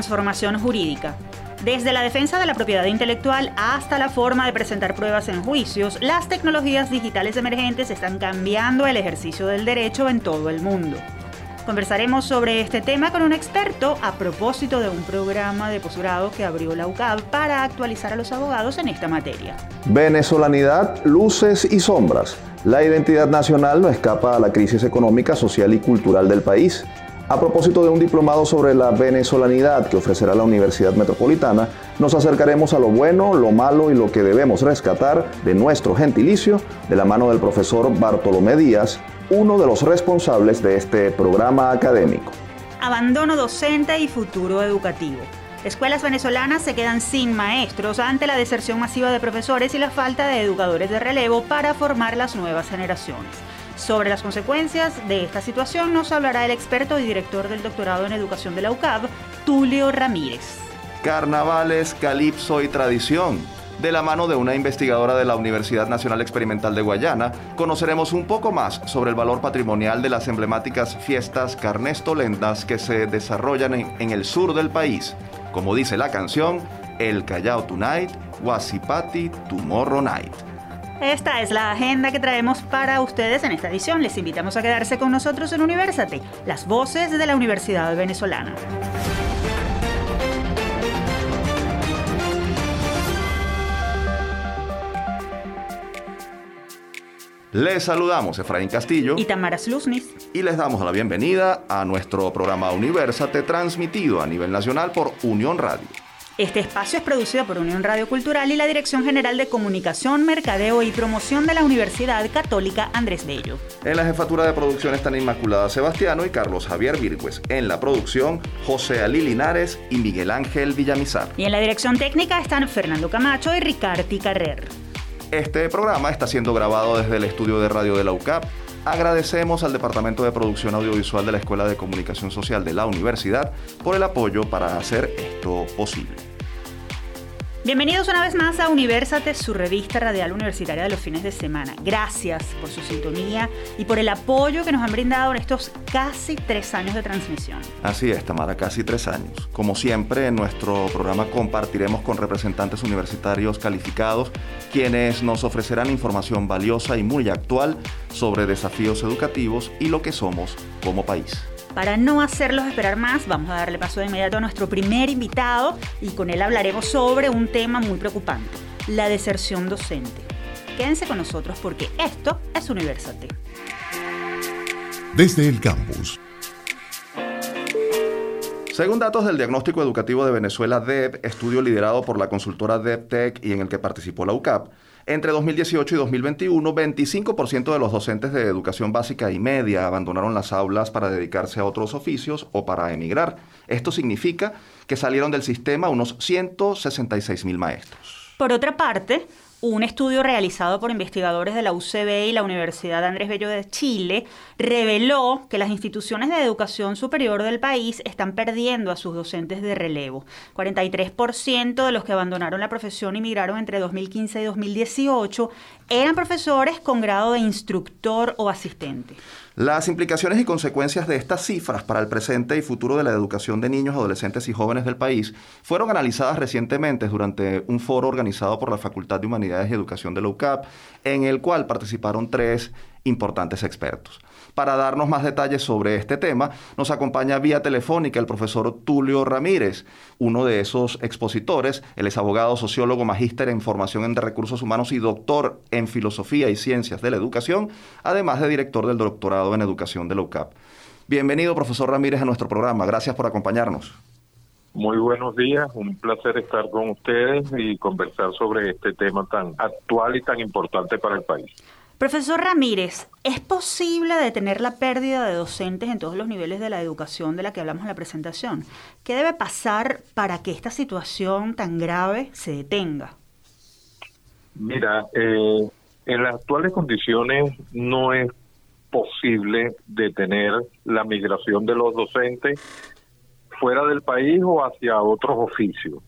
transformación jurídica. Desde la defensa de la propiedad intelectual hasta la forma de presentar pruebas en juicios, las tecnologías digitales emergentes están cambiando el ejercicio del derecho en todo el mundo. Conversaremos sobre este tema con un experto a propósito de un programa de posgrado que abrió la UCAB para actualizar a los abogados en esta materia. Venezolanidad, luces y sombras. La identidad nacional no escapa a la crisis económica, social y cultural del país. A propósito de un diplomado sobre la venezolanidad que ofrecerá la Universidad Metropolitana, nos acercaremos a lo bueno, lo malo y lo que debemos rescatar de nuestro gentilicio de la mano del profesor Bartolomé Díaz, uno de los responsables de este programa académico. Abandono docente y futuro educativo. Escuelas venezolanas se quedan sin maestros ante la deserción masiva de profesores y la falta de educadores de relevo para formar las nuevas generaciones. Sobre las consecuencias de esta situación nos hablará el experto y director del doctorado en educación de la UCAB, Tulio Ramírez. Carnavales, calipso y tradición. De la mano de una investigadora de la Universidad Nacional Experimental de Guayana, conoceremos un poco más sobre el valor patrimonial de las emblemáticas fiestas carnestolendas que se desarrollan en, en el sur del país. Como dice la canción, El Callao Tonight, Wasipati Tomorrow Night. Esta es la agenda que traemos para ustedes en esta edición. Les invitamos a quedarse con nosotros en Universate, las voces de la Universidad Venezolana. Les saludamos Efraín Castillo y Tamara Sluznis y les damos la bienvenida a nuestro programa Universate transmitido a nivel nacional por Unión Radio. Este espacio es producido por Unión Radio Cultural y la Dirección General de Comunicación, Mercadeo y Promoción de la Universidad Católica Andrés Bello. En la jefatura de producción están Inmaculada Sebastiano y Carlos Javier Virgües. En la producción, José Ali Linares y Miguel Ángel Villamizar. Y en la dirección técnica están Fernando Camacho y Ricardo Carrer. Este programa está siendo grabado desde el estudio de radio de la UCAP. Agradecemos al Departamento de Producción Audiovisual de la Escuela de Comunicación Social de la Universidad por el apoyo para hacer esto posible. Bienvenidos una vez más a Universate, su revista radial universitaria de los fines de semana. Gracias por su sintonía y por el apoyo que nos han brindado en estos casi tres años de transmisión. Así es, Tamara, casi tres años. Como siempre, en nuestro programa compartiremos con representantes universitarios calificados, quienes nos ofrecerán información valiosa y muy actual sobre desafíos educativos y lo que somos como país. Para no hacerlos esperar más, vamos a darle paso de inmediato a nuestro primer invitado y con él hablaremos sobre un tema muy preocupante, la deserción docente. Quédense con nosotros porque esto es Universate. Desde el campus. Según datos del Diagnóstico Educativo de Venezuela DEP, estudio liderado por la consultora DEPTEC y en el que participó la UCAP, entre 2018 y 2021, 25% de los docentes de educación básica y media abandonaron las aulas para dedicarse a otros oficios o para emigrar. Esto significa que salieron del sistema unos 166 mil maestros. Por otra parte, un estudio realizado por investigadores de la UCB y la Universidad Andrés Bello de Chile reveló que las instituciones de educación superior del país están perdiendo a sus docentes de relevo. 43% de los que abandonaron la profesión y migraron entre 2015 y 2018 eran profesores con grado de instructor o asistente. Las implicaciones y consecuencias de estas cifras para el presente y futuro de la educación de niños, adolescentes y jóvenes del país fueron analizadas recientemente durante un foro organizado por la Facultad de Humanidades y Educación de la UCAP, en el cual participaron tres importantes expertos. Para darnos más detalles sobre este tema, nos acompaña vía telefónica el profesor Tulio Ramírez, uno de esos expositores. Él es abogado, sociólogo, magíster en formación en recursos humanos y doctor en filosofía y ciencias de la educación, además de director del doctorado en educación de la UCAP. Bienvenido, profesor Ramírez, a nuestro programa. Gracias por acompañarnos. Muy buenos días, un placer estar con ustedes y conversar sobre este tema tan actual y tan importante para el país. Profesor Ramírez, ¿es posible detener la pérdida de docentes en todos los niveles de la educación de la que hablamos en la presentación? ¿Qué debe pasar para que esta situación tan grave se detenga? Mira, eh, en las actuales condiciones no es posible detener la migración de los docentes fuera del país o hacia otros oficios.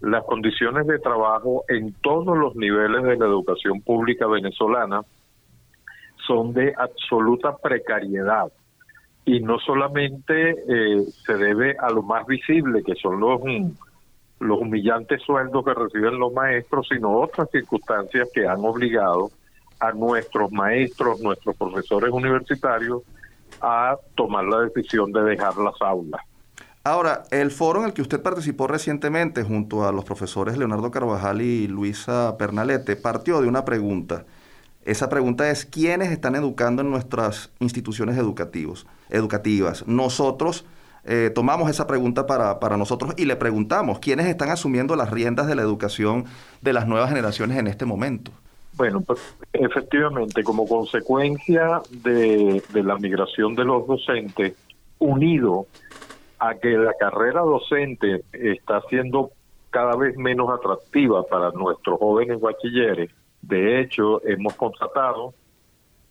Las condiciones de trabajo en todos los niveles de la educación pública venezolana son de absoluta precariedad. y no solamente eh, se debe a lo más visible, que son los, los humillantes sueldos que reciben los maestros, sino otras circunstancias que han obligado a nuestros maestros, nuestros profesores universitarios, a tomar la decisión de dejar las aulas. Ahora, el foro en el que usted participó recientemente junto a los profesores Leonardo Carvajal y Luisa Pernalete partió de una pregunta. Esa pregunta es, ¿quiénes están educando en nuestras instituciones educativos, educativas? Nosotros eh, tomamos esa pregunta para, para nosotros y le preguntamos, ¿quiénes están asumiendo las riendas de la educación de las nuevas generaciones en este momento? Bueno, pues efectivamente, como consecuencia de, de la migración de los docentes, unido a que la carrera docente está siendo cada vez menos atractiva para nuestros jóvenes bachilleres. De hecho, hemos constatado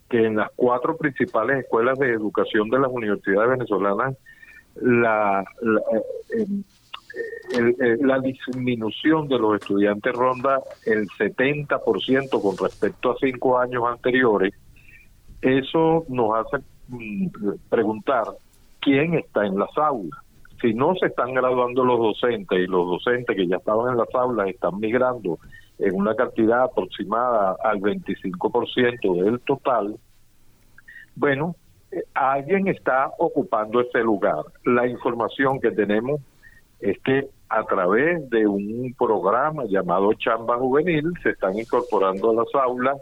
que en las cuatro principales escuelas de educación de las universidades venezolanas, la, la, eh, la disminución de los estudiantes ronda el 70% con respecto a cinco años anteriores. Eso nos hace mm, preguntar quién está en las aulas. Si no se están graduando los docentes y los docentes que ya estaban en las aulas están migrando en una cantidad aproximada al 25% del total, bueno, eh, alguien está ocupando ese lugar. La información que tenemos es que a través de un programa llamado Chamba Juvenil se están incorporando a las aulas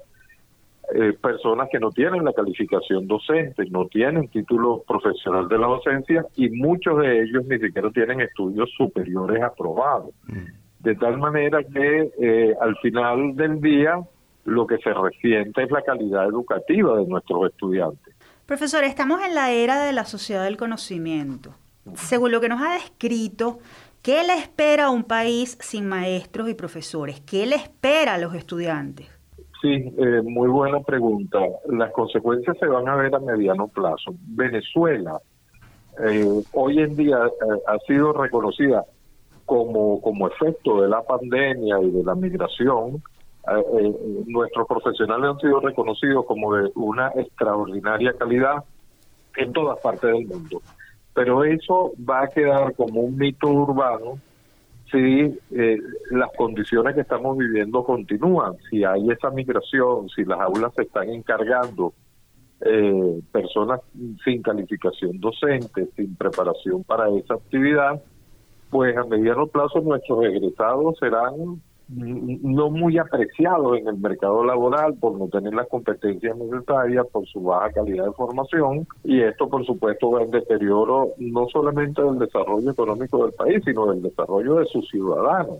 eh, personas que no tienen la calificación docente, no tienen título profesional de la docencia y muchos de ellos ni siquiera tienen estudios superiores aprobados. Mm. De tal manera que eh, al final del día lo que se resiente es la calidad educativa de nuestros estudiantes. Profesor, estamos en la era de la sociedad del conocimiento. Según lo que nos ha descrito, ¿qué le espera a un país sin maestros y profesores? ¿Qué le espera a los estudiantes? Sí, eh, muy buena pregunta. Las consecuencias se van a ver a mediano plazo. Venezuela eh, hoy en día eh, ha sido reconocida como, como efecto de la pandemia y de la migración. nuestros profesionales han sido reconocidos como de una extraordinaria calidad en todas partes del mundo. Pero eso va a quedar como un mito urbano si eh, las condiciones que estamos viviendo continúan, si hay esa migración, si las aulas se están encargando eh, personas sin calificación docente, sin preparación para esa actividad, pues a mediano plazo nuestros egresados serán no muy apreciados en el mercado laboral por no tener las competencias necesarias, por su baja calidad de formación y esto por supuesto va en deterioro no solamente del desarrollo económico del país, sino del desarrollo de sus ciudadanos.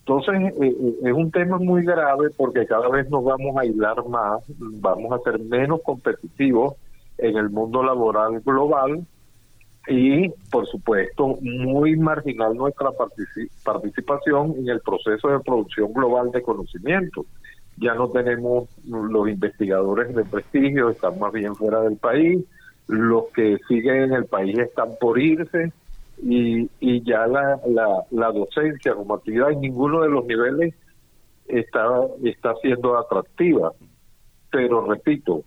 Entonces eh, eh, es un tema muy grave porque cada vez nos vamos a aislar más, vamos a ser menos competitivos en el mundo laboral global y, por supuesto, muy marginal nuestra participación en el proceso de producción global de conocimiento. Ya no tenemos los investigadores de prestigio, están más bien fuera del país, los que siguen en el país están por irse y, y ya la, la, la docencia como actividad en ninguno de los niveles está, está siendo atractiva. Pero repito,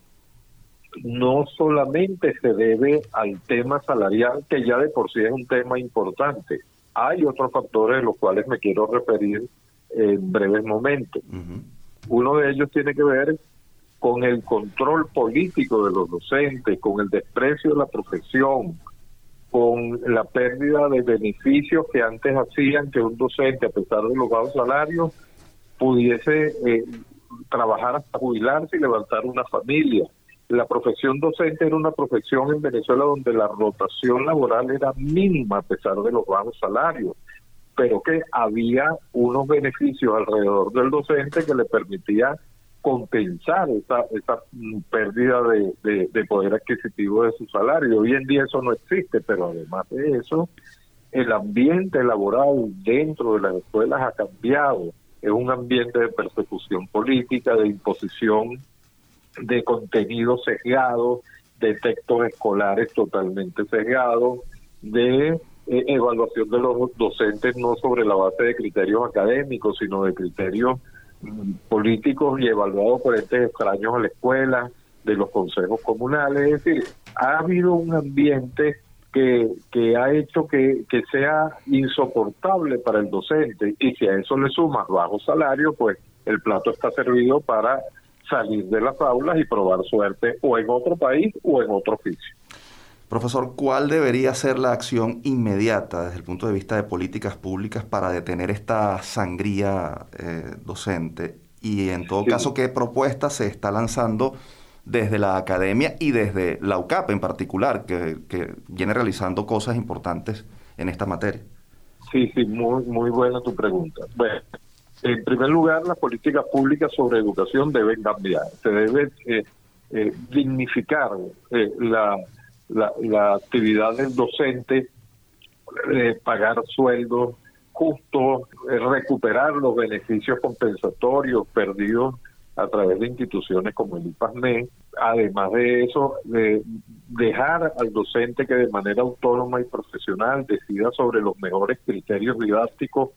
no solamente se debe al tema salarial, que ya de por sí es un tema importante. Hay otros factores de los cuales me quiero referir en breves momentos. Uno de ellos tiene que ver con el control político de los docentes, con el desprecio de la profesión, con la pérdida de beneficios que antes hacían que un docente, a pesar de los bajos salarios, pudiese eh, trabajar hasta jubilarse y levantar una familia la profesión docente era una profesión en Venezuela donde la rotación laboral era mínima a pesar de los bajos salarios, pero que había unos beneficios alrededor del docente que le permitía compensar esa, esa pérdida de, de, poder adquisitivo de su salario. Hoy en día eso no existe, pero además de eso, el ambiente laboral dentro de las escuelas ha cambiado. Es un ambiente de persecución política, de imposición de contenido sesgado, de textos escolares totalmente sesgados, de eh, evaluación de los docentes no sobre la base de criterios académicos, sino de criterios mm, políticos y evaluados por estos extraños a la escuela, de los consejos comunales. Es decir, ha habido un ambiente que, que ha hecho que, que sea insoportable para el docente y si a eso le sumas bajo salario, pues el plato está servido para salir de las aulas y probar suerte o en otro país o en otro oficio. Profesor, ¿cuál debería ser la acción inmediata desde el punto de vista de políticas públicas para detener esta sangría eh, docente? Y en todo caso, ¿qué propuesta se está lanzando desde la academia y desde la UCAP en particular, que, que viene realizando cosas importantes en esta materia? Sí, sí, muy, muy buena tu pregunta. Bueno, en primer lugar, las políticas públicas sobre educación deben cambiar. Se debe eh, eh, dignificar la la, actividad del docente, eh, pagar sueldos justos, eh, recuperar los beneficios compensatorios perdidos a través de instituciones como el IPASME. Además de eso, de dejar al docente que de manera autónoma y profesional decida sobre los mejores criterios didácticos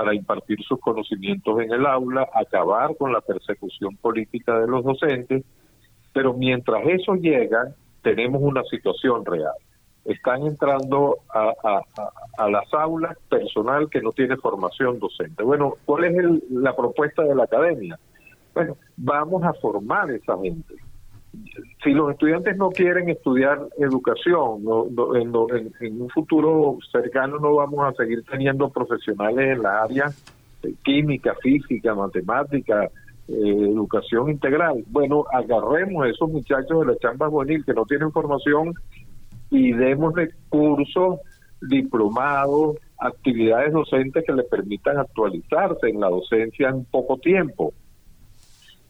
para impartir sus conocimientos en el aula, acabar con la persecución política de los docentes, pero mientras eso llega, tenemos una situación real. Están entrando a, las aulas personal que no tiene formación docente. Bueno, ¿cuál es la propuesta de la academia? Bueno, vamos a formar esa gente. Si los estudiantes no quieren estudiar educación, en, un futuro cercano no vamos a seguir teniendo profesionales en la área de química, física, matemática, eh, educación integral. Bueno, agarremos a esos muchachos de la chamba juvenil que no tienen formación y demos cursos, diplomados, actividades docentes que les permitan actualizarse en la docencia en poco tiempo.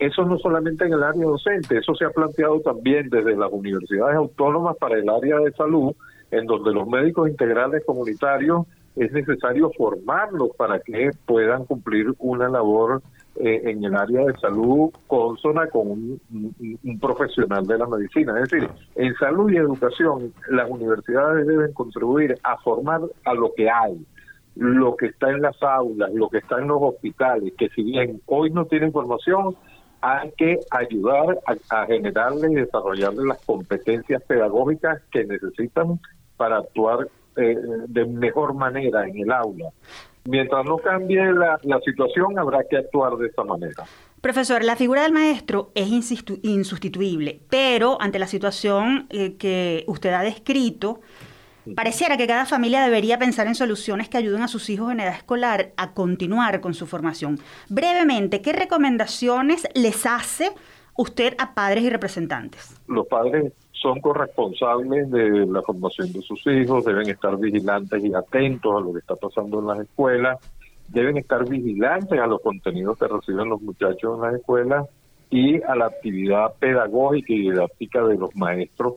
Eso no solamente en el área docente, eso se ha planteado también desde las universidades autónomas para el área de salud, en donde los médicos integrales comunitarios es necesario formarlos para que puedan cumplir una labor eh, en el área de salud consona con un, profesional de la medicina. Es decir, en salud y educación las universidades deben contribuir a formar a lo que hay, lo que está en las aulas, lo que está en los hospitales, que si bien hoy no tienen formación, hay que ayudar a, a generarles y desarrollarles las competencias pedagógicas que necesitan para actuar eh, de mejor manera en el aula. Mientras no cambie la, situación, habrá que actuar de esta manera. Profesor, la figura del maestro es insustituible, pero ante la situación eh, que usted ha descrito, pareciera que cada familia debería pensar en soluciones que ayuden a sus hijos en edad escolar a continuar con su formación. Brevemente, ¿qué recomendaciones les hace usted a padres y representantes? Los padres son corresponsables de la formación de sus hijos, deben estar vigilantes y atentos a lo que está pasando en las escuelas, deben estar vigilantes a los contenidos que reciben los muchachos en las escuelas y a la actividad pedagógica y didáctica de los maestros,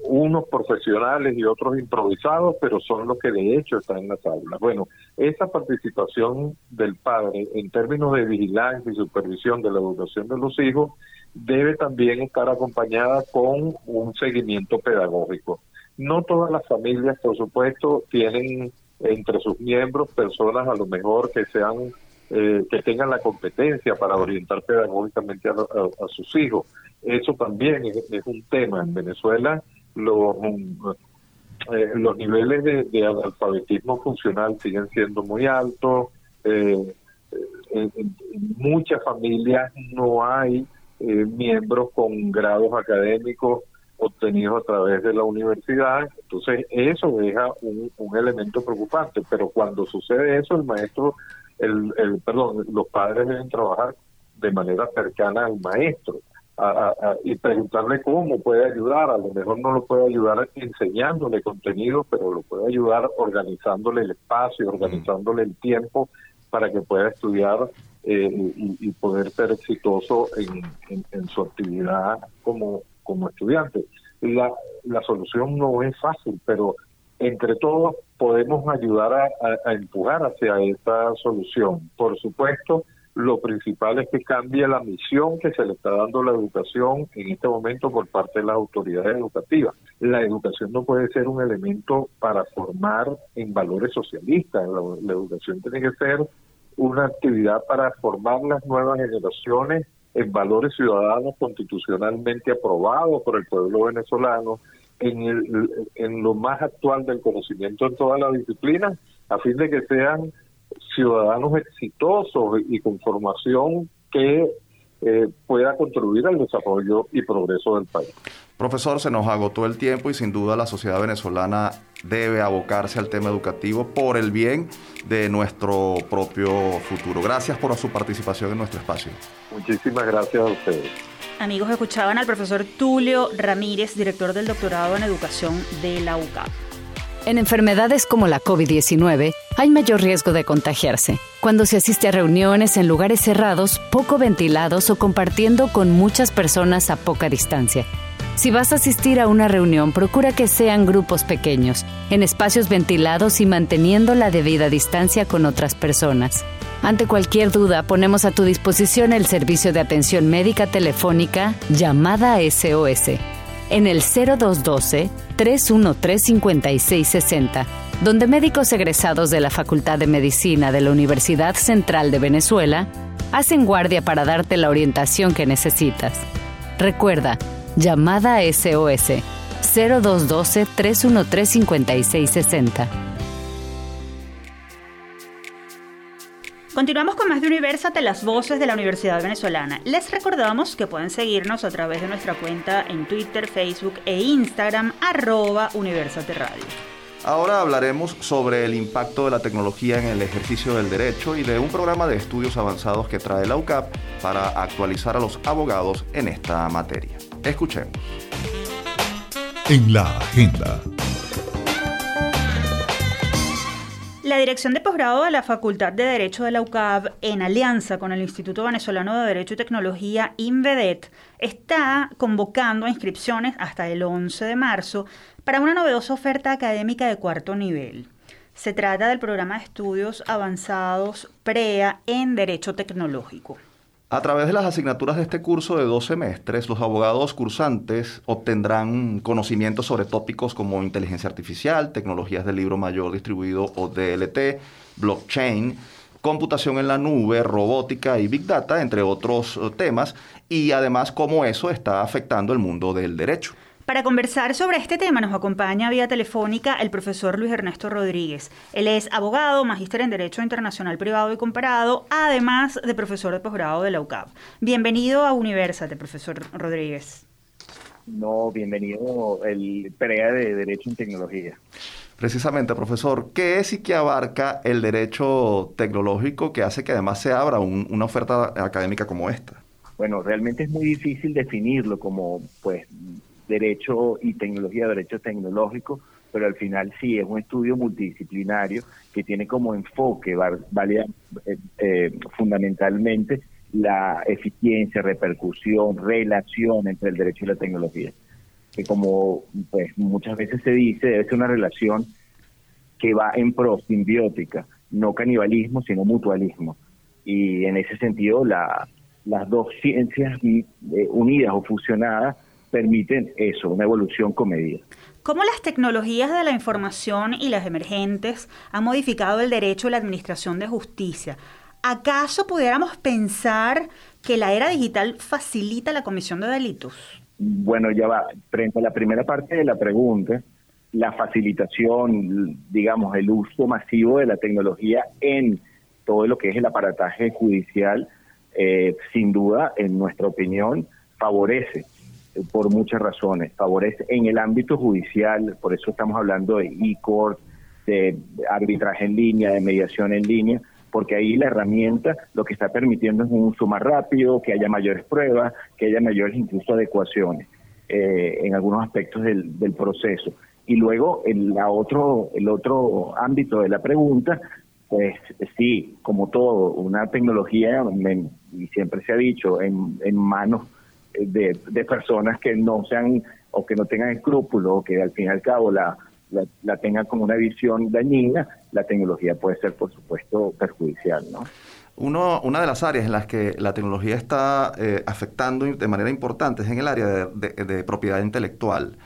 unos profesionales y otros improvisados, pero son los que de hecho están en las aulas. Bueno, esa participación del padre en términos de vigilancia y supervisión de la educación de los hijos debe también estar acompañada con un seguimiento pedagógico. No todas las familias, por supuesto, tienen entre sus miembros personas a lo mejor que sean eh, que tengan la competencia para orientar pedagógicamente a, sus hijos. Eso también es, un tema. En Venezuela los, eh, los niveles de, analfabetismo funcional siguen siendo muy altos. Eh, en, muchas familias no hay eh, miembros con grados académicos obtenidos a través de la universidad. Entonces, eso deja un, elemento preocupante, pero cuando sucede eso, el maestro, el, el perdón, los padres deben trabajar de manera cercana al maestro y preguntarle cómo puede ayudar. A lo mejor no lo puede ayudar enseñándole contenido, pero lo puede ayudar organizándole el espacio, organizándole el tiempo para que pueda estudiar eh, y, poder ser exitoso en, su actividad como, como estudiante. La, la solución no es fácil, pero entre todos podemos ayudar a, a, empujar hacia esta solución. Por supuesto, lo principal es que cambie la misión que se le está dando la educación en este momento por parte de las autoridades educativas. La educación no puede ser un elemento para formar en valores socialistas. la educación tiene que ser una actividad para formar las nuevas generaciones en valores ciudadanos constitucionalmente aprobados por el pueblo venezolano en, en lo más actual del conocimiento en todas las disciplinas, a fin de que sean ciudadanos exitosos y con formación que eh, pueda contribuir al desarrollo y progreso del país. Profesor, se nos agotó el tiempo y sin duda la sociedad venezolana debe abocarse al tema educativo por el bien de nuestro propio futuro. Gracias por su participación en nuestro espacio. Muchísimas gracias a ustedes. Amigos, escuchaban al profesor Tulio Ramírez, director del doctorado en educación de la UCAP. En enfermedades como la COVID-19 hay mayor riesgo de contagiarse cuando se asiste a reuniones en lugares cerrados, poco ventilados o compartiendo con muchas personas a poca distancia. Si vas a asistir a una reunión, procura que sean grupos pequeños, en espacios ventilados y manteniendo la debida distancia con otras personas. Ante cualquier duda, ponemos a tu disposición el servicio de atención médica telefónica llamada SOS en el 0212-313-5660, donde médicos egresados de la Facultad de Medicina de la Universidad Central de Venezuela hacen guardia para darte la orientación que necesitas. Recuerda, llamada SOS 0212-313-5660. Continuamos con más de Universate, las voces de la Universidad Venezolana. Les recordamos que pueden seguirnos a través de nuestra cuenta en Twitter, Facebook e Instagram, arroba Universate Radio. Ahora hablaremos sobre el impacto de la tecnología en el ejercicio del derecho y de un programa de estudios avanzados que trae la UCAP para actualizar a los abogados en esta materia. Escuchemos. En la agenda. La Dirección de Posgrado de la Facultad de Derecho de la UCAB, en alianza con el Instituto Venezolano de Derecho y Tecnología, INVEDET, está convocando inscripciones hasta el 11 de marzo para una novedosa oferta académica de cuarto nivel. Se trata del programa de estudios avanzados PREA en Derecho Tecnológico. A través de las asignaturas de este curso de dos semestres, los abogados cursantes obtendrán conocimientos sobre tópicos como inteligencia artificial, tecnologías del libro mayor distribuido o DLT, blockchain, computación en la nube, robótica y big data, entre otros eh, temas, y además cómo eso está afectando el mundo del derecho. Para conversar sobre este tema nos acompaña vía telefónica el profesor Luis Ernesto Rodríguez. Él es abogado, magíster en Derecho Internacional Privado y Comparado, además de profesor de posgrado de la UCAP. Bienvenido a Universate, profesor Rodríguez. No, bienvenido el PREA de Derecho en Tecnología. Precisamente, profesor, ¿qué es y qué abarca el derecho tecnológico que hace que además se abra una oferta académica como esta? Bueno, realmente es muy difícil definirlo como, pues, derecho y tecnología, derecho tecnológico, pero al final sí es un estudio multidisciplinario que tiene como enfoque valía, eh, eh, fundamentalmente la eficiencia, repercusión, relación entre el derecho y la tecnología. Que como pues muchas veces se dice, debe ser una relación que va en pro, simbiótica, no canibalismo, sino mutualismo. Y en ese sentido, la, las dos ciencias eh, unidas o fusionadas permiten eso, una evolución comedida. ¿Cómo las tecnologías de la información y las emergentes han modificado el derecho y la administración de justicia? ¿Acaso pudiéramos pensar que la era digital facilita la comisión de delitos? Bueno, ya va. Frente a la primera parte de la pregunta, la facilitación, digamos, el uso masivo de la tecnología en todo lo que es el aparataje judicial, eh, sin duda, en nuestra opinión, favorece por muchas razones. Favorece en el ámbito judicial, por eso estamos hablando de e-court, de arbitraje en línea, de mediación en línea, porque ahí la herramienta lo que está permitiendo es un uso más rápido, que haya mayores pruebas, que haya mayores incluso adecuaciones eh, en algunos aspectos del, del proceso. Y luego el, la otro, el otro ámbito de la pregunta, pues sí, como todo, una tecnología, y siempre se ha dicho, en, en manos de, personas que no sean o que no tengan escrúpulos o que al fin y al cabo la, la, tengan como una visión dañina, la tecnología puede ser, por supuesto, perjudicial, ¿no? Una de las áreas en las que la tecnología está eh, afectando de manera importante es en el área de, propiedad intelectual.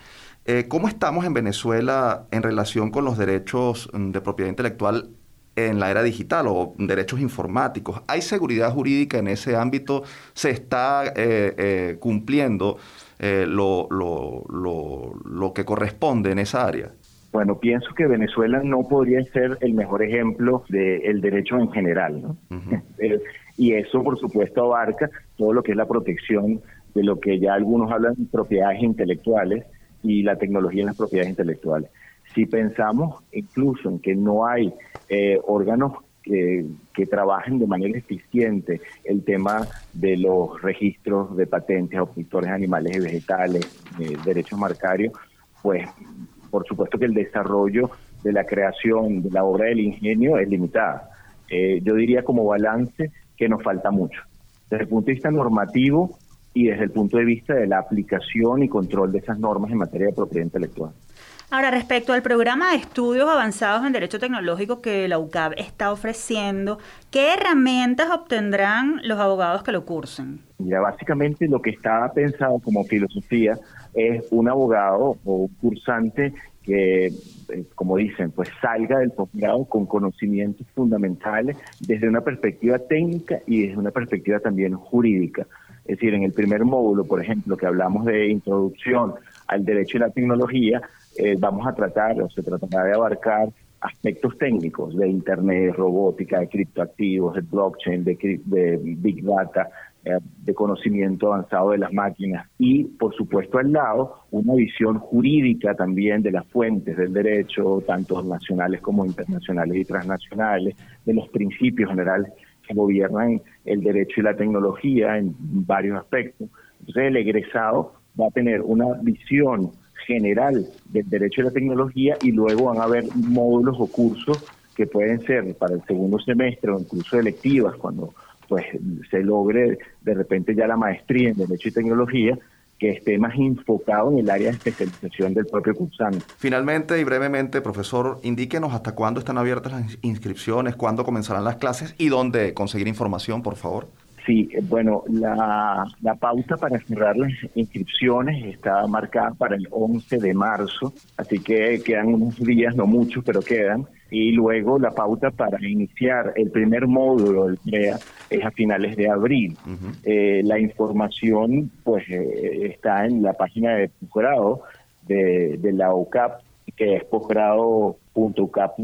Eh, ¿Cómo estamos en Venezuela en relación con los derechos mm, de propiedad intelectual en la era digital o derechos informáticos. ¿Hay seguridad jurídica en ese ámbito? ¿Se está eh, eh, cumpliendo eh, lo, lo, lo, lo que corresponde en esa área? Bueno, pienso que Venezuela no podría ser el mejor ejemplo del derecho en general, ¿no? Eh, y eso, por supuesto, abarca todo lo que es la protección de lo que ya algunos hablan de propiedades intelectuales y la tecnología en las propiedades intelectuales. Si pensamos incluso en que no hay eh, órganos que, trabajen de manera eficiente el tema de los registros de patentes, auditores animales y vegetales, eh, derechos marcarios, pues por supuesto que el desarrollo de la creación de la obra del ingenio es limitada. Eh, yo diría como balance que nos falta mucho. Desde el punto de vista normativo y desde el punto de vista de la aplicación y control de esas normas en materia de propiedad intelectual. Ahora, respecto al programa de estudios avanzados en Derecho Tecnológico que la UCAB está ofreciendo, ¿qué herramientas obtendrán los abogados que lo cursen? Ya básicamente lo que está pensado como filosofía es un abogado o un cursante que, eh, como dicen, pues salga del posgrado con conocimientos fundamentales desde una perspectiva técnica y desde una perspectiva también jurídica. Es decir, en el primer módulo, por ejemplo, que hablamos de introducción al derecho y la tecnología, eh, vamos a tratar, o se tratará de abarcar aspectos técnicos de Internet, robótica, de criptoactivos, de blockchain, de, de Big Data, eh, de conocimiento avanzado de las máquinas y, por supuesto, al lado, una visión jurídica también de las fuentes del derecho, tanto nacionales como internacionales y transnacionales, de los principios generales que gobiernan el derecho y la tecnología en varios aspectos. Entonces, el egresado va a tener una visión general del derecho y la tecnología y luego van a haber módulos o cursos que pueden ser para el segundo semestre o incluso electivas cuando pues se logre de repente ya la maestría en Derecho y Tecnología, que esté más enfocado en el área de especialización del propio cursante. Finalmente y brevemente, profesor, indíquenos hasta cuándo están abiertas las inscripciones, cuándo comenzarán las clases y dónde conseguir información, por favor. Sí, eh, bueno, la, la, pauta para cerrar las inscripciones está marcada para el 11 de marzo, así que quedan unos días, no muchos, pero quedan. Y luego la pauta para iniciar el primer módulo del CREA es a finales de abril. eh, la información pues eh, está en la página de posgrado de, de la UCAP, que es posgrado.ucap.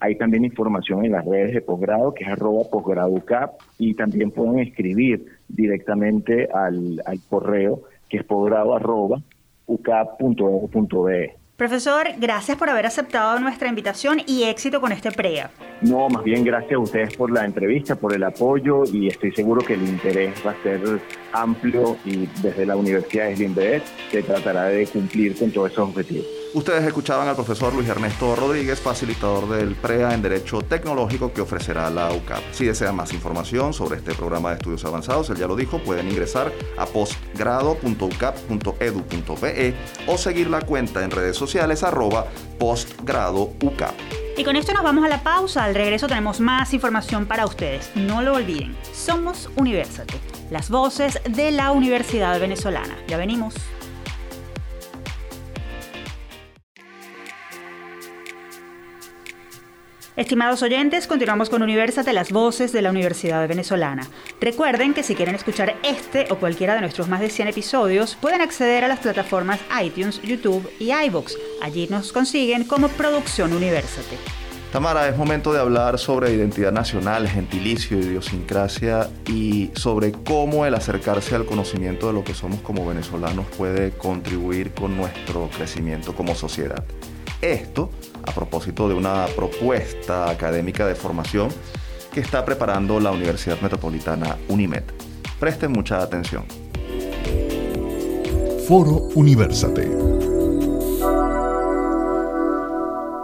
Hay también información en las redes de posgrado, que es arroba posgraducap, y también pueden escribir directamente al, al correo, que es posgrado arroba ucap.edu.be. Profesor, gracias por haber aceptado nuestra invitación y éxito con este PREA. No, más bien gracias a ustedes por la entrevista, por el apoyo y estoy seguro que el interés va a ser amplio y desde la Universidad de Slimbedet se tratará de cumplir con todos esos objetivos. Ustedes escuchaban al profesor Luis Ernesto Rodríguez, facilitador del PREA en Derecho Tecnológico que ofrecerá la UCAP. Si desean más información sobre este programa de estudios avanzados, él ya lo dijo, pueden ingresar a postgrado.ucap.edu.be o seguir la cuenta en redes sociales arroba postgradoucap. Y con esto nos vamos a la pausa. Al regreso tenemos más información para ustedes. No lo olviden. Somos Universate, las voces de la Universidad Venezolana. Ya venimos. Estimados oyentes, continuamos con Universate, las voces de la Universidad Venezolana. Recuerden que si quieren escuchar este o cualquiera de nuestros más de 100 episodios, pueden acceder a las plataformas iTunes, YouTube y iBooks. Allí nos consiguen como Producción Universate. Tamara, es momento de hablar sobre identidad nacional, gentilicio, idiosincrasia y sobre cómo el acercarse al conocimiento de lo que somos como venezolanos puede contribuir con nuestro crecimiento como sociedad. Esto a propósito de una propuesta académica de formación que está preparando la Universidad Metropolitana UNIMED. Presten mucha atención. Foro Universate.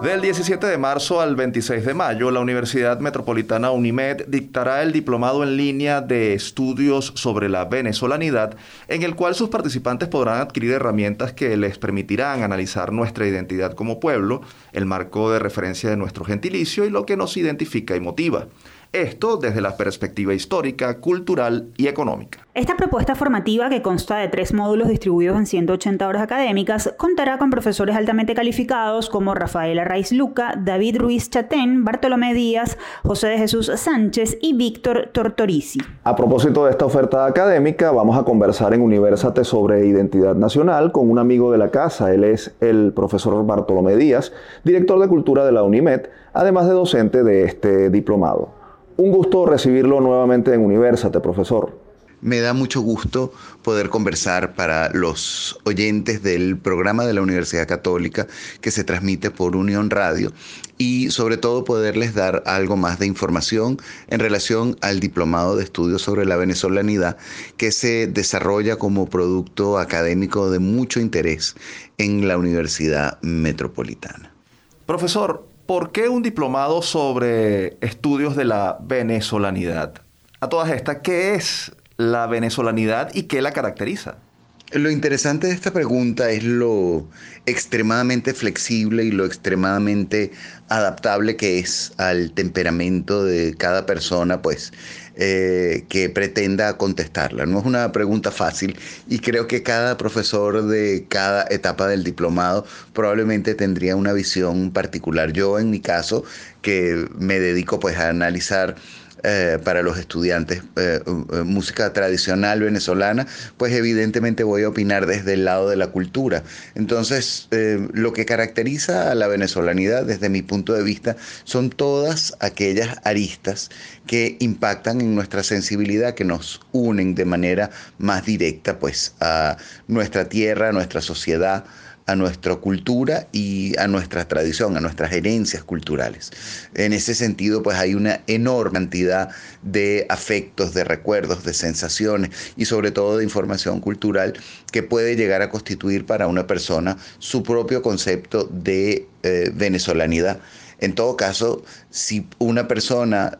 Del 17 de marzo al 26 de mayo, la Universidad Metropolitana UNIMED dictará el diplomado en línea de estudios sobre la venezolanidad, en el cual sus participantes podrán adquirir herramientas que les permitirán analizar nuestra identidad como pueblo, el marco de referencia de nuestro gentilicio y lo que nos identifica y motiva. Esto desde la perspectiva histórica, cultural y económica. Esta propuesta formativa, que consta de tres módulos distribuidos en 180 horas académicas, contará con profesores altamente calificados como Rafael Arraiz Luca, David Ruiz Chatén, Bartolomé Díaz, José de Jesús Sánchez y Víctor Tortorici. A propósito de esta oferta académica, vamos a conversar en Universate sobre identidad nacional con un amigo de la casa. Él es el profesor Bartolomé Díaz, director de Cultura de la UNIMED, además de docente de este diplomado. Un gusto recibirlo nuevamente en Universate, profesor. Me da mucho gusto poder conversar para los oyentes del programa de la Universidad Católica que se transmite por Unión Radio y sobre todo poderles dar algo más de información en relación al diplomado de estudios sobre la venezolanidad que se desarrolla como producto académico de mucho interés en la Universidad Metropolitana. Profesor, ¿por qué un diplomado sobre estudios de la venezolanidad? A todas estas, ¿qué es la venezolanidad y qué la caracteriza? Lo interesante de esta pregunta es lo extremadamente flexible y lo extremadamente adaptable que es al temperamento de cada persona, pues, eh, que pretenda contestarla. No es una pregunta fácil y creo que cada profesor de cada etapa del diplomado probablemente tendría una visión particular. Yo, en mi caso, que me dedico pues a analizar eh, para los estudiantes eh, eh, música tradicional venezolana, pues evidentemente voy a opinar desde el lado de la cultura. Entonces, lo que caracteriza a la venezolanidad desde mi punto de vista son todas aquellas aristas que impactan en nuestra sensibilidad, que nos unen de manera más directa pues a nuestra tierra, a nuestra sociedad, a nuestra cultura y a nuestra tradición, a nuestras herencias culturales. En ese sentido, pues hay una enorme cantidad de afectos, de recuerdos, de sensaciones y sobre todo de información cultural que puede llegar a constituir para una persona su propio concepto de eh, venezolanidad. En todo caso, si una persona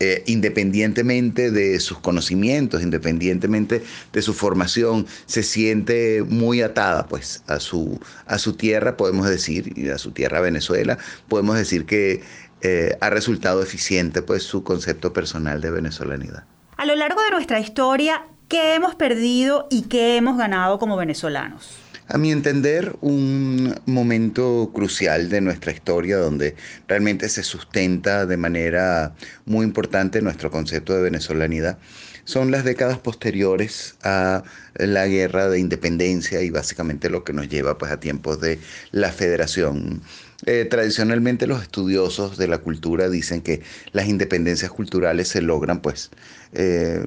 eh, independientemente de sus conocimientos, independientemente de su formación, se siente muy atada pues a su, a su tierra, podemos decir, y a su tierra Venezuela, podemos decir que eh, ha resultado eficiente pues su concepto personal de venezolanidad. A lo largo de nuestra historia, ¿qué hemos perdido y qué hemos ganado como venezolanos? A mi entender, un momento crucial de nuestra historia donde realmente se sustenta de manera muy importante nuestro concepto de venezolanidad son las décadas posteriores a la guerra de independencia y básicamente lo que nos lleva pues a tiempos de la federación. Eh, tradicionalmente los estudiosos de la cultura dicen que las independencias culturales se logran pues eh,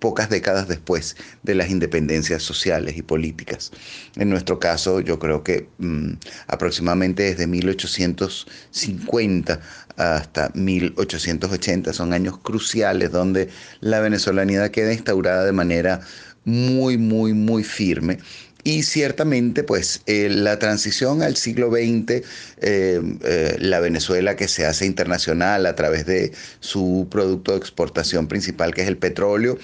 pocas décadas después de las independencias sociales y políticas. En nuestro caso, yo creo que mm, aproximadamente desde 1850 hasta 1880 son años cruciales donde la venezolanidad queda instaurada de manera muy, muy, muy firme y ciertamente, pues, eh, la transición al siglo XX, eh, eh, la Venezuela que se hace internacional a través de su producto de exportación principal, que es el petróleo,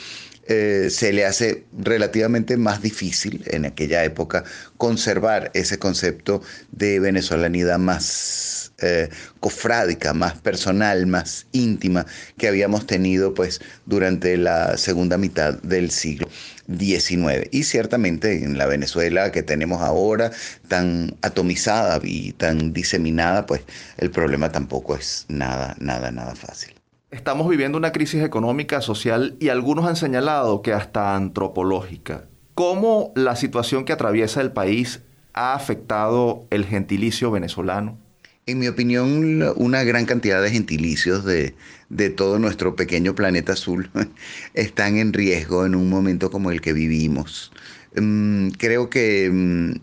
se le hace relativamente más difícil en aquella época conservar ese concepto de venezolanidad más cofrádica, más personal, más íntima que habíamos tenido pues durante la segunda mitad del siglo. 19. Y ciertamente en la Venezuela que tenemos ahora, tan atomizada y tan diseminada, pues el problema tampoco es nada, nada, nada fácil. Estamos viviendo una crisis económica, social y algunos han señalado que hasta antropológica. ¿Cómo la situación que atraviesa el país ha afectado el gentilicio venezolano? En mi opinión, una gran cantidad de gentilicios de, todo nuestro pequeño planeta azul están en riesgo en un momento como el que vivimos. Mm, creo que mm,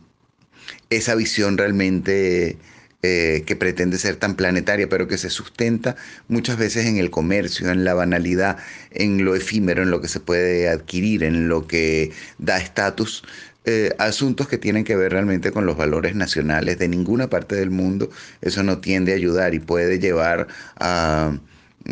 esa visión realmente eh, que pretende ser tan planetaria, pero que se sustenta muchas veces en el comercio, en la banalidad, en lo efímero, en lo que se puede adquirir, en lo que da estatus, eh, asuntos que tienen que ver realmente con los valores nacionales de ninguna parte del mundo, eso no tiende a ayudar y puede llevar a,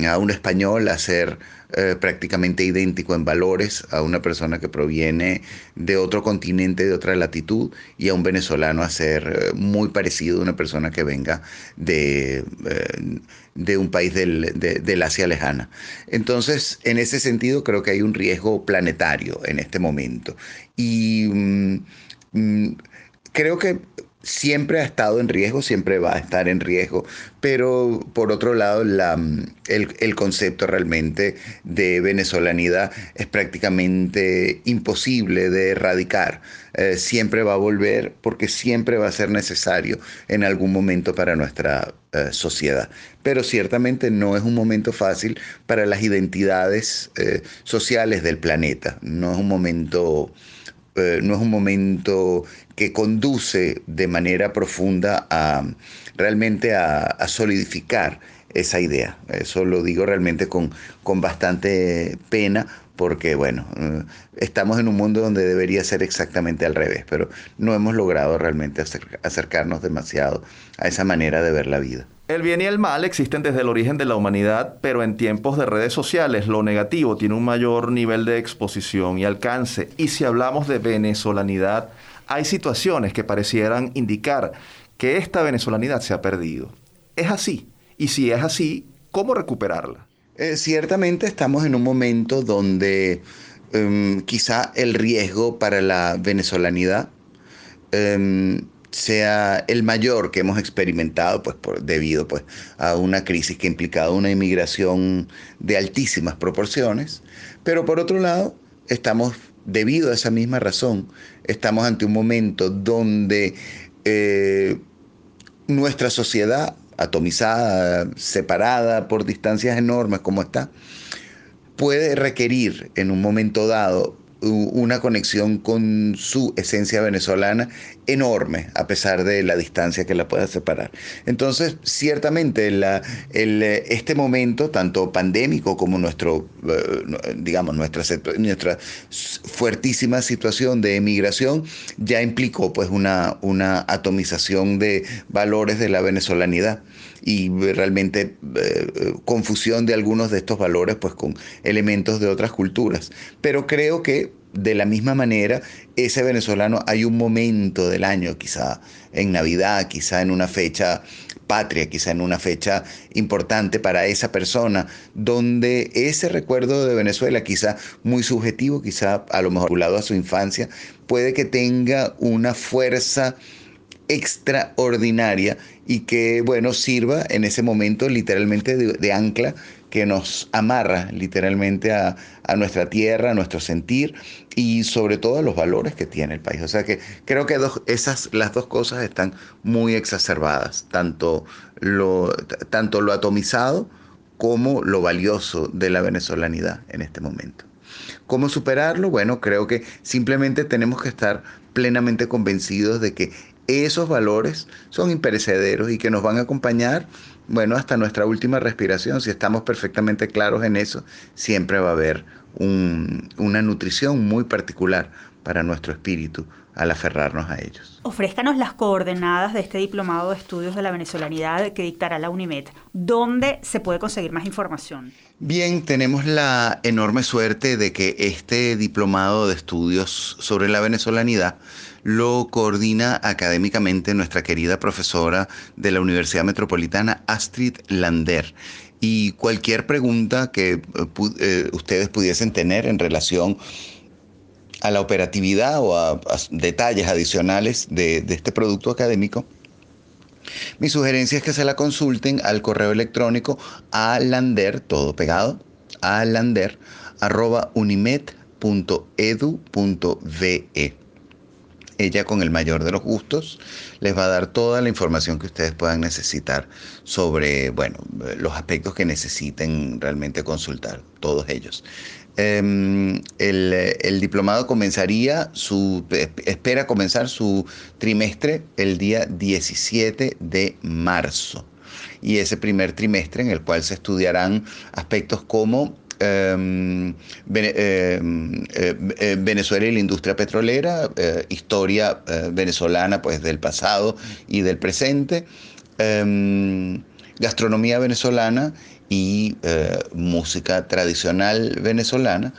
a un español a ser eh, prácticamente idéntico en valores a una persona que proviene de otro continente, de otra latitud, y a un venezolano a ser eh, muy parecido a una persona que venga de, de un país del, Asia lejana. Entonces, en ese sentido, creo que hay un riesgo planetario en este momento. Y mm, mm, creo que siempre ha estado en riesgo, siempre va a estar en riesgo, pero por otro lado el, concepto realmente de venezolanidad es prácticamente imposible de erradicar. Eh, siempre va a volver porque siempre va a ser necesario en algún momento para nuestra eh, sociedad. Pero ciertamente no es un momento fácil para las identidades eh, sociales del planeta, no es un momento eh, no es un momento que conduce de manera profunda a realmente a, solidificar esa idea. Eso lo digo realmente con, con bastante pena porque, bueno, eh, estamos en un mundo donde debería ser exactamente al revés, pero no hemos logrado realmente acercarnos demasiado a esa manera de ver la vida. El bien y el mal existen desde el origen de la humanidad, pero en tiempos de redes sociales lo negativo tiene un mayor nivel de exposición y alcance. Y si hablamos de venezolanidad, hay situaciones que parecieran indicar que esta venezolanidad se ha perdido. ¿Es así? Y si es así, ¿cómo recuperarla? Eh, ciertamente estamos en un momento donde em, quizá el riesgo para la venezolanidad em, sea el mayor que hemos experimentado pues debido pues a una crisis que ha implicado una inmigración de altísimas proporciones. Pero por otro lado estamos debido a esa misma razón estamos ante un momento donde eh, nuestra sociedad atomizada separada por distancias enormes como está puede requerir en un momento dado una conexión con su esencia venezolana enorme, a pesar de la distancia que la pueda separar. Entonces, ciertamente, el, este momento, tanto pandémico como nuestro, eh, digamos, nuestra, nuestra fuertísima situación de emigración, ya implicó pues una, una atomización de valores de la venezolanidad y realmente eh, confusión de algunos de estos valores pues con elementos de otras culturas. Pero creo que de la misma manera, ese venezolano hay un momento del año, quizá en Navidad, quizá en una fecha patria, quizá en una fecha importante para esa persona, donde ese recuerdo de Venezuela, quizá muy subjetivo, quizá a lo mejor vinculado a su infancia, puede que tenga una fuerza extraordinaria y que, bueno, sirva en ese momento literalmente de, ancla que nos amarra literalmente a, nuestra tierra, a nuestro sentir y sobre todo a los valores que tiene el país. O sea que creo que dos, esas, las dos cosas están muy exacerbadas, tanto lo, tanto lo atomizado como lo valioso de la venezolanidad en este momento. ¿Cómo superarlo? Bueno, creo que simplemente tenemos que estar plenamente convencidos de que esos valores son imperecederos y que nos van a acompañar, bueno, hasta nuestra última respiración. Si estamos perfectamente claros en eso, siempre va a haber una nutrición muy particular para nuestro espíritu al aferrarnos a ellos. Ofrézcanos las coordenadas de este diplomado de estudios de la venezolanidad que dictará la UNIMED. ¿Dónde se puede conseguir más información? Bien, tenemos la enorme suerte de que este diplomado de estudios sobre la venezolanidad lo coordina académicamente nuestra querida profesora de la Universidad Metropolitana, Astrid Lander. Y cualquier pregunta que eh, eh, ustedes pudiesen tener en relación a la operatividad o a, detalles adicionales de, este producto académico, mi sugerencia es que se la consulten al correo electrónico a lander, todo pegado, a lander, arroba unimed.edu.ve ella con el mayor de los gustos les va a dar toda la información que ustedes puedan necesitar sobre, bueno, los aspectos que necesiten realmente consultar, todos ellos. Em, el, diplomado comenzaría su, espera comenzar su trimestre el día 17 de marzo. Y ese primer trimestre en el cual se estudiarán aspectos como Em, em, eh, eh, Venezuela y la industria petrolera, eh, historia venezolana pues del pasado y del presente, gastronomía venezolana y eh, música tradicional venezolana.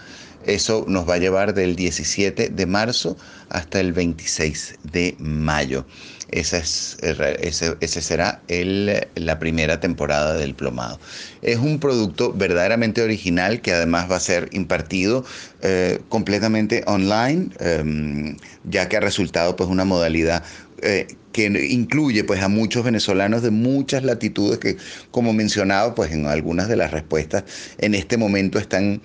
Eso nos va a llevar del 17 de marzo hasta el 26 de mayo. Esa es, ese, será el, la primera temporada del diplomado. Es un producto verdaderamente original que además va a ser impartido eh, completamente online, eh, ya que ha resultado pues una modalidad eh, que incluye pues a muchos venezolanos de muchas latitudes que como mencionaba pues en algunas de las respuestas en este momento están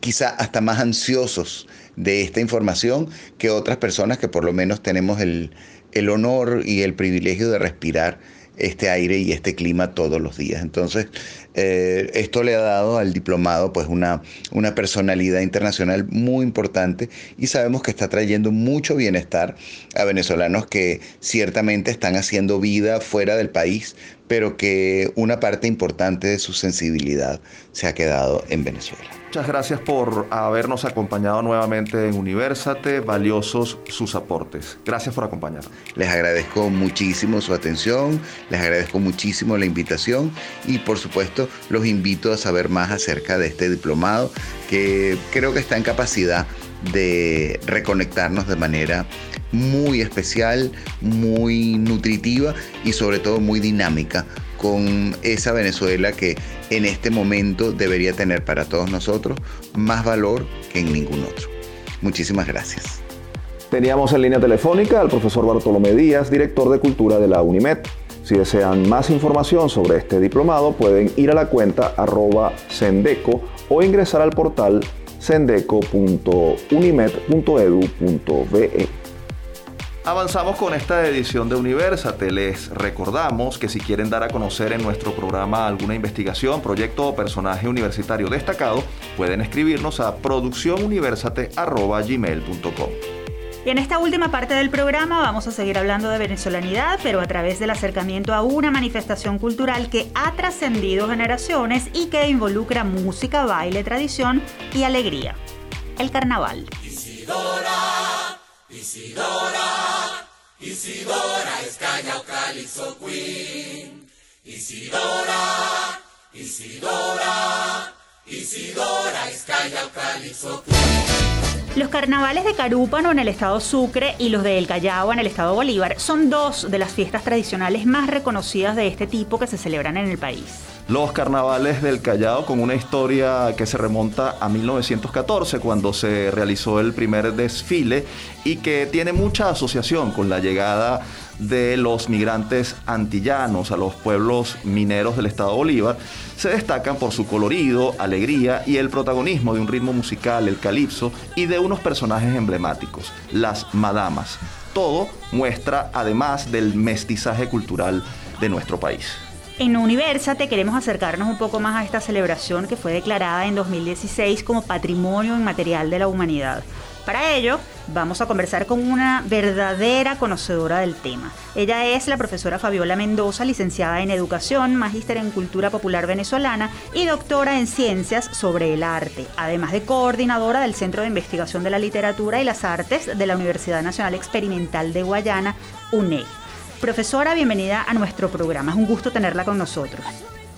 quizá hasta más ansiosos de esta información que otras personas que por lo menos tenemos el, el honor y el privilegio de respirar este aire y este clima todos los días. Entonces, eh, esto le ha dado al diplomado pues una, una personalidad internacional muy importante y sabemos que está trayendo mucho bienestar a venezolanos que ciertamente están haciendo vida fuera del país, pero que una parte importante de su sensibilidad se ha quedado en Venezuela. Muchas gracias por habernos acompañado nuevamente en Universate, valiosos sus aportes. Gracias por acompañarnos. Les agradezco muchísimo su atención, les agradezco muchísimo la invitación y por supuesto los invito a saber más acerca de este diplomado que creo que está en capacidad de reconectarnos de manera muy especial, muy nutritiva y sobre todo muy dinámica con esa Venezuela que en este momento debería tener para todos nosotros más valor que en ningún otro. Muchísimas gracias. Teníamos en línea telefónica al profesor Bartolomé Díaz, director de Cultura de la UNIMED. Si desean más información sobre este diplomado, pueden ir a la cuenta arroba sendeco o ingresar al portal sendeco.unimed.edu.be. Avanzamos con esta edición de Universate. Les recordamos que si quieren dar a conocer en nuestro programa alguna investigación, proyecto o personaje universitario destacado, pueden escribirnos a producciónuniversate.gmail.com. Y en esta última parte del programa vamos a seguir hablando de venezolanidad, pero a través del acercamiento a una manifestación cultural que ha trascendido generaciones y que involucra música, baile, tradición y alegría. El carnaval. Isidora, Isidora, Isidora es Queen. Isidora, Isidora, Isidora es Queen. Los carnavales de Carúpano en el estado Sucre y los de El Callao en el estado Bolívar son dos de las fiestas tradicionales más reconocidas de este tipo que se celebran en el país. Los carnavales del Callao con una historia que se remonta a 1914 cuando se realizó el primer desfile y que tiene mucha asociación con la llegada de los migrantes antillanos a los pueblos mineros del estado Bolívar, se destacan por su colorido, alegría y el protagonismo de un ritmo musical, el calipso, y de unos personajes emblemáticos, las madamas. Todo muestra además del mestizaje cultural de nuestro país. En Universate queremos acercarnos un poco más a esta celebración que fue declarada en 2016 como Patrimonio Inmaterial de la Humanidad. Para ello, vamos a conversar con una verdadera conocedora del tema. Ella es la profesora Fabiola Mendoza, licenciada en Educación, magíster en Cultura Popular Venezolana y doctora en Ciencias sobre el Arte, además de coordinadora del Centro de Investigación de la Literatura y las Artes de la Universidad Nacional Experimental de Guayana, UNED. Profesora, bienvenida a nuestro programa. Es un gusto tenerla con nosotros.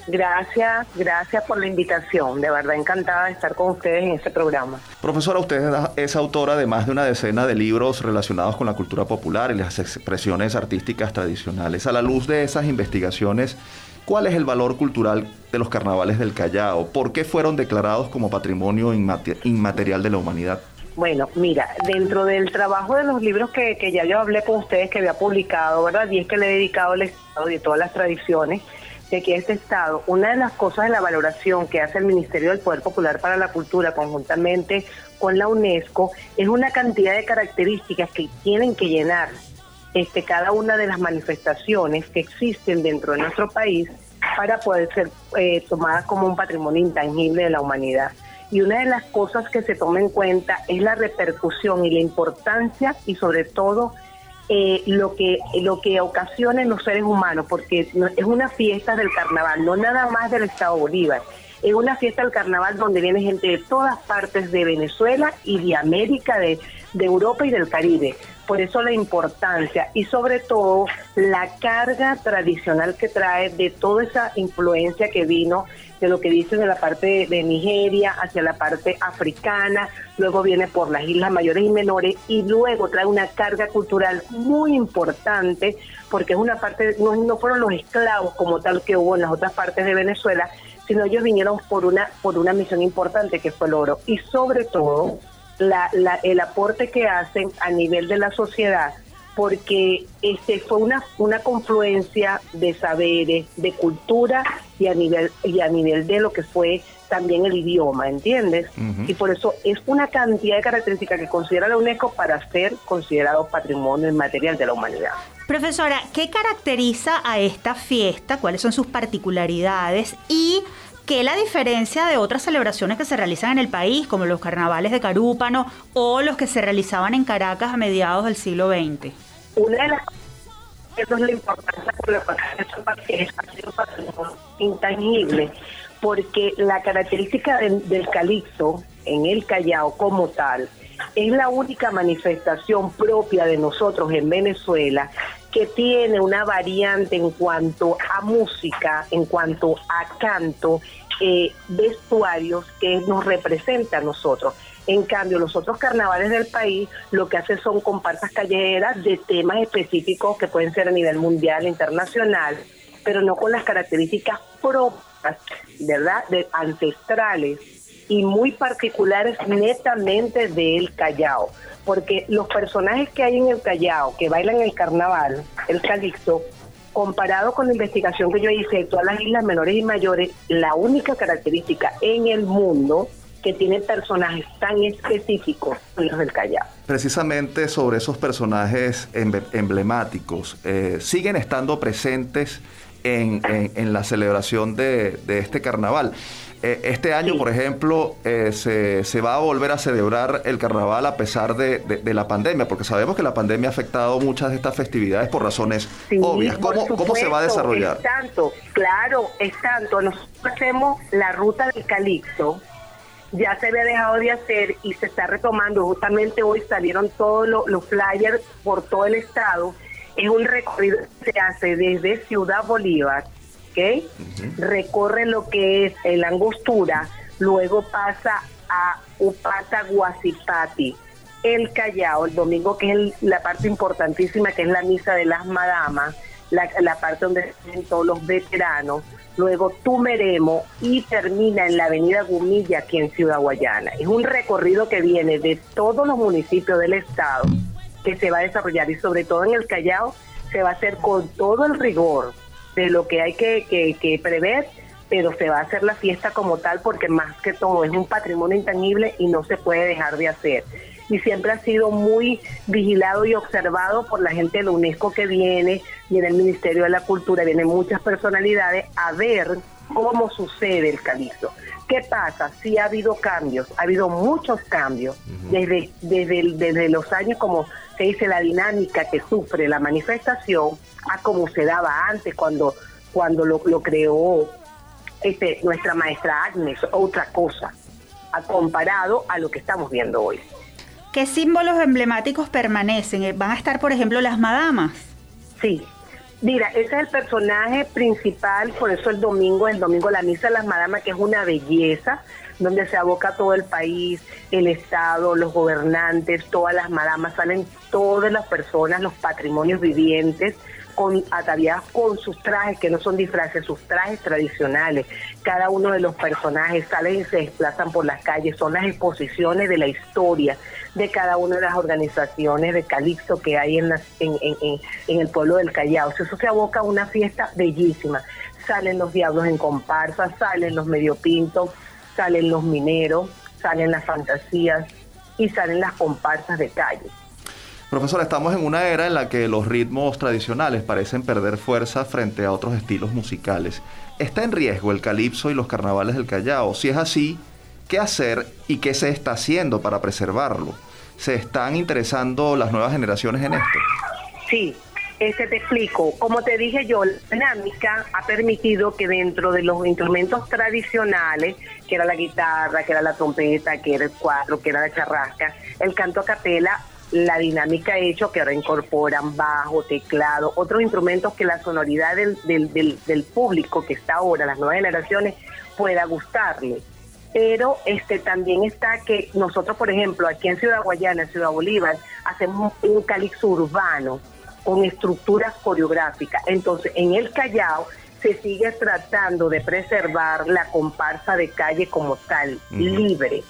Gracias, gracias por la invitación. De verdad encantada de estar con ustedes en este programa. Profesora, usted es autora de más de una decena de libros relacionados con la cultura popular y las expresiones artísticas tradicionales. A la luz de esas investigaciones, ¿cuál es el valor cultural de los carnavales del Callao? ¿Por qué fueron declarados como patrimonio inmaterial de la humanidad? Bueno, mira, dentro del trabajo de los libros que, que ya yo hablé con ustedes, que había publicado, ¿verdad? Y es que le he dedicado al Estado y todas las tradiciones, de que este Estado, una de las cosas de la valoración que hace el Ministerio del Poder Popular para la Cultura conjuntamente con la UNESCO es una cantidad de características que tienen que llenar este, cada una de las manifestaciones que existen dentro de nuestro país para poder ser eh, tomadas como un patrimonio intangible de la humanidad. Y una de las cosas que se toma en cuenta es la repercusión y la importancia y sobre todo eh, lo que lo que ocasiona en los seres humanos, porque es una fiesta del carnaval, no nada más del Estado Bolívar. Es una fiesta del carnaval donde viene gente de todas partes de Venezuela y de América, de, de Europa y del Caribe. Por eso la importancia y sobre todo la carga tradicional que trae de toda esa influencia que vino de lo que dicen de la parte de, Nigeria hacia la parte africana, luego viene por las islas mayores y menores y luego trae una carga cultural muy importante porque es una parte, no, no fueron los esclavos como tal que hubo en las otras partes de Venezuela, sino ellos vinieron por una, por una misión importante que fue el oro. Y sobre todo la, la, el aporte que hacen a nivel de la sociedad porque este fue una, una confluencia de saberes, de cultura y a nivel y a nivel de lo que fue también el idioma, ¿entiendes? Y por eso es una cantidad de características que considera la UNESCO para ser considerado patrimonio inmaterial de la humanidad. Profesora, ¿qué caracteriza a esta fiesta? ¿Cuáles son sus particularidades? Y ¿qué la diferencia de otras celebraciones que se realizan en el país, como los carnavales de Carúpano o los que se realizaban en Caracas a mediados del siglo XX? una de las eso es la importancia de la es un patrimonio intangible, porque la característica del calixto en el Callao como tal es la única manifestación propia de nosotros en Venezuela que tiene una variante en cuanto a música, en cuanto a canto, eh, vestuarios que nos representa a nosotros. En cambio, los otros carnavales del país lo que hacen son comparsas callejeras de temas específicos que pueden ser a nivel mundial, internacional, pero no con las características propias, ¿verdad?, de ancestrales y muy particulares netamente del Callao. Porque los personajes que hay en el Callao, que bailan el carnaval, el calixto, comparado con la investigación que yo hice de todas las islas menores y mayores, la única característica en el mundo que tiene personajes tan específicos los del Callao. Precisamente sobre esos personajes emblemáticos, eh, siguen estando presentes en, la celebración de, este carnaval. Eh, este año, por ejemplo, eh, se, va a volver a celebrar el carnaval a pesar de, la pandemia, porque sabemos que la pandemia ha afectado muchas de estas festividades por razones obvias. ¿Cómo, ¿Cómo, se va a desarrollar? Es tanto, claro, es tanto. Nosotros hacemos la ruta del Calixto, ya se había dejado de hacer y se está retomando. Justamente hoy salieron todos los, flyers por todo el estado. Es un recorrido que se hace desde Ciudad Bolívar, ¿ok? Recorre lo que es el Angostura, luego pasa a Upata Guasipati, el Callao, el domingo que es la parte importantísima que es la misa de las madamas, la, la parte donde están todos los veteranos luego Tumeremo y termina en la avenida Gumilla aquí en Ciudad Guayana. Es un recorrido que viene de todos los municipios del estado que se va a desarrollar y sobre todo en el Callao se va a hacer con todo el rigor de lo que hay que, que prever, pero se va a hacer la fiesta como tal porque más que todo es un patrimonio intangible y no se puede dejar de hacer y siempre ha sido muy vigilado y observado por la gente de la UNESCO que viene, viene el Ministerio de la Cultura, vienen muchas personalidades a ver cómo sucede el calixto. ¿Qué pasa? Sí ha habido cambios, ha habido muchos cambios desde, desde, desde los años como se dice la dinámica que sufre la manifestación a como se daba antes cuando, cuando lo, lo creó este, nuestra maestra Agnes, otra cosa, ha comparado a lo que estamos viendo hoy. ¿Qué símbolos emblemáticos permanecen? Eh, ¿Van a estar, por ejemplo, las madamas? Sí. Mira, ese es el personaje principal, por eso el domingo, el domingo la misa de las madamas, que es una belleza, donde se aboca todo el país, el Estado, los gobernantes, todas las madamas, salen todas las personas, los patrimonios vivientes, con ataviadas con sus trajes, que no son disfraces, sus trajes tradicionales. Cada uno de los personajes salen y se desplazan por las calles, son las exposiciones de la historia de cada una de las organizaciones de Calixto que hay en, en, el pueblo del Callao. Eso se aboca a una fiesta bellísima. Salen los diablos en comparsa, salen los mediopintos, salen los mineros, salen las fantasías y salen las comparsas de calle. Profesor, estamos en una era en la que los ritmos tradicionales parecen perder fuerza frente a otros estilos musicales. ¿Está en riesgo el calipso y los carnavales del Callao? Si es así, ¿qué hacer y qué se está haciendo para preservarlo? ¿Se están interesando las nuevas generaciones en esto? Sí, este te explico. Como te dije yo, la dinámica ha permitido que dentro de los instrumentos tradicionales, que era la guitarra, que era la trompeta, que era el cuatro, que era la charrasca, el canto a capela la dinámica ha hecho que ahora incorporan bajo, teclado, otros instrumentos que la sonoridad del, del, del, público que está ahora, las nuevas generaciones, pueda gustarle. Pero este también está que nosotros, por ejemplo, aquí en Ciudad Guayana, en Ciudad Bolívar, hacemos un calixto urbano con estructuras coreográficas. Entonces, en el Callao se sigue tratando de preservar la comparsa de calle como tal, libre.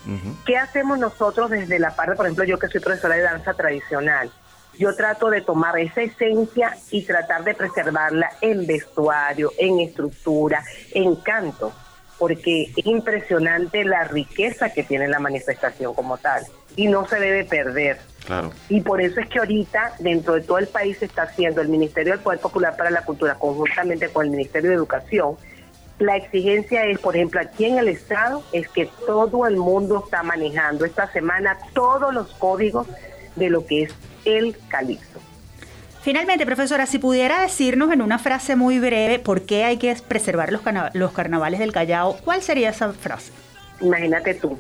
¿Qué hacemos nosotros desde la parte, por ejemplo, yo que soy profesora de danza tradicional? Yo trato de tomar esa esencia y tratar de preservarla en vestuario, en estructura, en canto, porque es impresionante la riqueza que tiene la manifestación como tal y no se debe perder. Y por eso es que ahorita dentro de todo el país se está haciendo el Ministerio del Poder Popular para la Cultura conjuntamente con el Ministerio de Educación. La exigencia es, por ejemplo, aquí en el Estado, es que todo el mundo está manejando esta semana todos los códigos de lo que es el calixto. Finalmente, profesora, si pudiera decirnos en una frase muy breve por qué hay que preservar los, los carnavales del Callao, ¿cuál sería esa frase? Imagínate tú,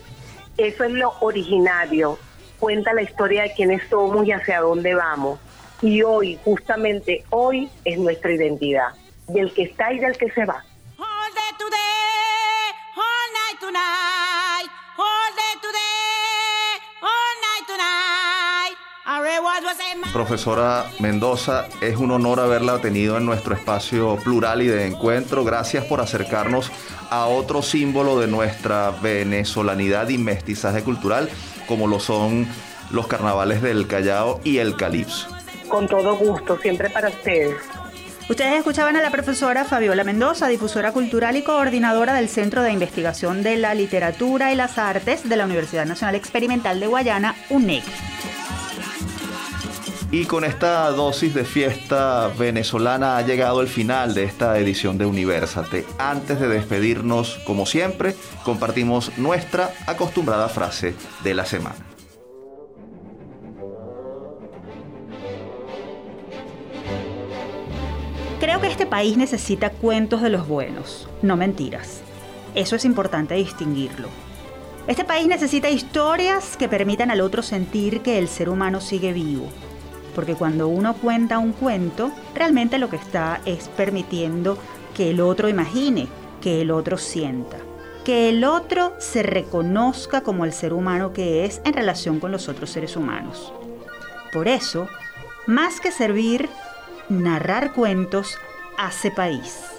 eso es lo originario cuenta la historia de quiénes somos y hacia dónde vamos. Y hoy, justamente hoy, es nuestra identidad, del que está y del que se va. Profesora Mendoza, es un honor haberla tenido en nuestro espacio plural y de encuentro. Gracias por acercarnos a otro símbolo de nuestra venezolanidad y mestizaje cultural como lo son los carnavales del Callao y el Calipso. Con todo gusto, siempre para ustedes. Ustedes escuchaban a la profesora Fabiola Mendoza, difusora cultural y coordinadora del Centro de Investigación de la Literatura y las Artes de la Universidad Nacional Experimental de Guayana, UNEC. Y con esta dosis de fiesta venezolana ha llegado el final de esta edición de Universate. Antes de despedirnos, como siempre, compartimos nuestra acostumbrada frase de la semana. Creo que este país necesita cuentos de los buenos, no mentiras. Eso es importante distinguirlo. Este país necesita historias que permitan al otro sentir que el ser humano sigue vivo porque cuando uno cuenta un cuento, realmente lo que está es permitiendo que el otro imagine, que el otro sienta, que el otro se reconozca como el ser humano que es en relación con los otros seres humanos. Por eso, más que servir, narrar cuentos hace país.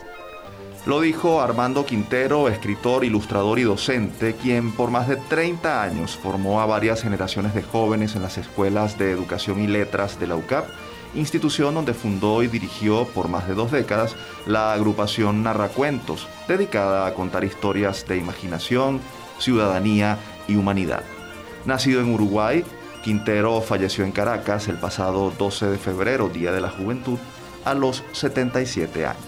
Lo dijo Armando Quintero, escritor, ilustrador y docente, quien por más de 30 años formó a varias generaciones de jóvenes en las escuelas de educación y letras de la UCAP, institución donde fundó y dirigió por más de dos décadas la agrupación Narracuentos, dedicada a contar historias de imaginación, ciudadanía y humanidad. Nacido en Uruguay, Quintero falleció en Caracas el pasado 12 de febrero, Día de la Juventud, a los 77 años.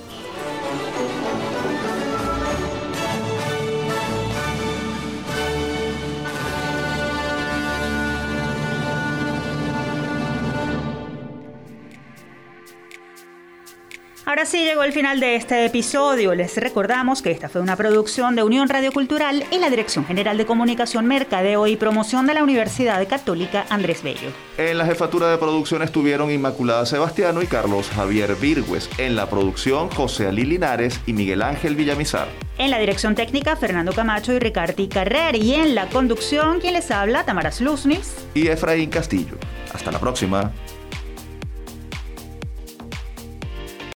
Ahora sí llegó el final de este episodio. Les recordamos que esta fue una producción de Unión Radio Cultural y la Dirección General de Comunicación, Mercadeo y Promoción de la Universidad Católica Andrés Bello. En la jefatura de producción estuvieron Inmaculada Sebastiano y Carlos Javier Virgües. En la producción, José Ali Linares y Miguel Ángel Villamizar. En la dirección técnica, Fernando Camacho y Ricardi Carrer. Y en la conducción, quien les habla, Tamara Sluznis y Efraín Castillo. Hasta la próxima.